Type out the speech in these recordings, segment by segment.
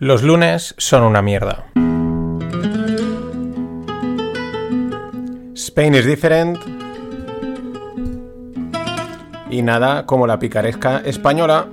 Los lunes son una mierda. Spain is different. Y nada como la picaresca española.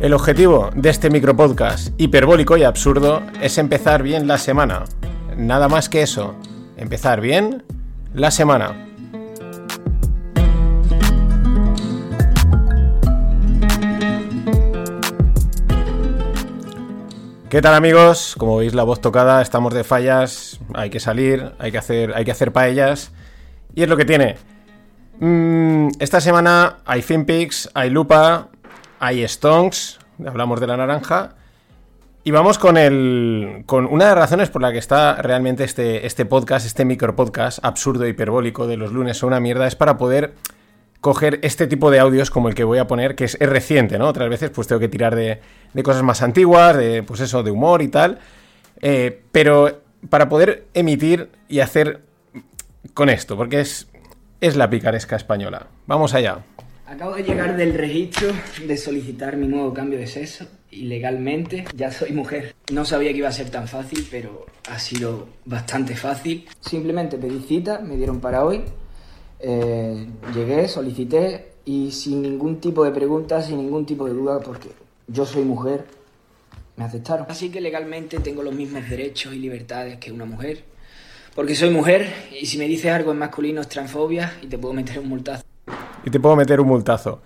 El objetivo de este micropodcast hiperbólico y absurdo es empezar bien la semana. Nada más que eso. Empezar bien la semana. ¿Qué tal amigos? Como veis la voz tocada, estamos de fallas, hay que salir, hay que hacer, hay que hacer paellas. Y es lo que tiene. Mm, esta semana hay FinPix, hay Lupa, hay Stonks, hablamos de la naranja. Y vamos con el. con una de las razones por la que está realmente este, este podcast, este micro podcast absurdo hiperbólico de los lunes o una mierda, es para poder coger este tipo de audios como el que voy a poner, que es, reciente, ¿no? Otras veces pues tengo que tirar de, cosas más antiguas, de pues eso, de humor y tal. Eh, pero para poder emitir y hacer con esto, porque es, es la picaresca española. Vamos allá. Acabo de llegar del registro de solicitar mi nuevo cambio de sexo y legalmente ya soy mujer. No sabía que iba a ser tan fácil, pero ha sido bastante fácil. Simplemente pedí cita, me dieron para hoy eh, llegué, solicité y sin ningún tipo de preguntas, sin ningún tipo de duda, porque yo soy mujer, me aceptaron. Así que legalmente tengo los mismos derechos y libertades que una mujer, porque soy mujer y si me dices algo en masculino es transfobia y te puedo meter un multazo. Y te puedo meter un multazo.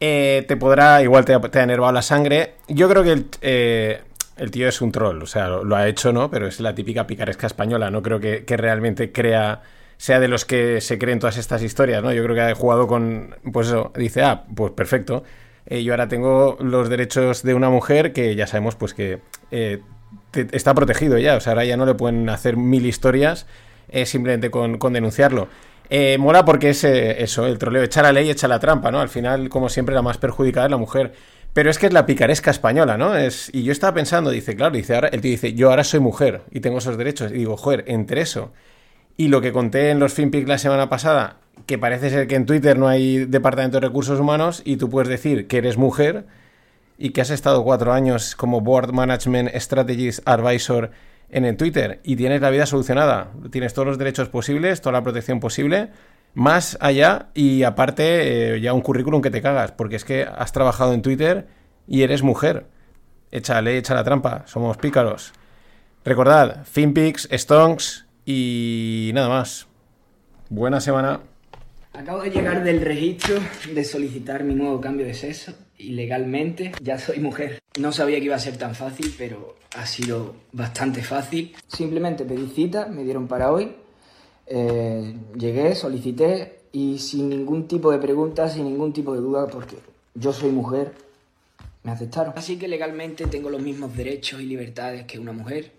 Eh, te podrá, igual te, ha enervado la sangre. Yo creo que el, eh, el tío es un troll, o sea, lo, ha hecho, ¿no? Pero es la típica picaresca española, no creo que, que realmente crea sea de los que se creen todas estas historias, ¿no? Yo creo que ha jugado con, pues eso, dice, ah, pues perfecto, eh, yo ahora tengo los derechos de una mujer que ya sabemos pues que eh, está protegido ya, o sea, ahora ya no le pueden hacer mil historias eh, simplemente con, denunciarlo. mola porque es eso, el troleo, echa la ley, echa la trampa, ¿no? Al final, como siempre, la más perjudicada es la mujer. Pero es que es la picaresca española, ¿no? Es, y yo estaba pensando, dice, claro, dice, ahora, él te dice, yo ahora soy mujer y tengo esos derechos. Y digo, joder, entre eso y lo que conté en los FinPix la semana pasada, que parece ser que en Twitter no hay departamento de recursos humanos y tú puedes decir que eres mujer y que has estado cuatro años como Board Management Strategist Advisor en el Twitter y tienes la vida solucionada. Tienes todos los derechos posibles, toda la protección posible, más allá y aparte eh, ya un currículum que te cagas, porque es que has trabajado en Twitter y eres mujer. Échale, echa la trampa, somos pícaros. Recordad, FinPix, Stonks, y nada más. Buena semana. Acabo de llegar del registro de solicitar mi nuevo cambio de sexo y legalmente ya soy mujer. No sabía que iba a ser tan fácil, pero ha sido bastante fácil. Simplemente pedí cita, me dieron para hoy. Eh, llegué, solicité y sin ningún tipo de preguntas, sin ningún tipo de duda, porque yo soy mujer, me aceptaron. Así que legalmente tengo los mismos derechos y libertades que una mujer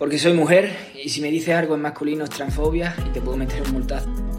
porque soy mujer y si me dices algo en masculino es transfobia y te puedo meter un multazo.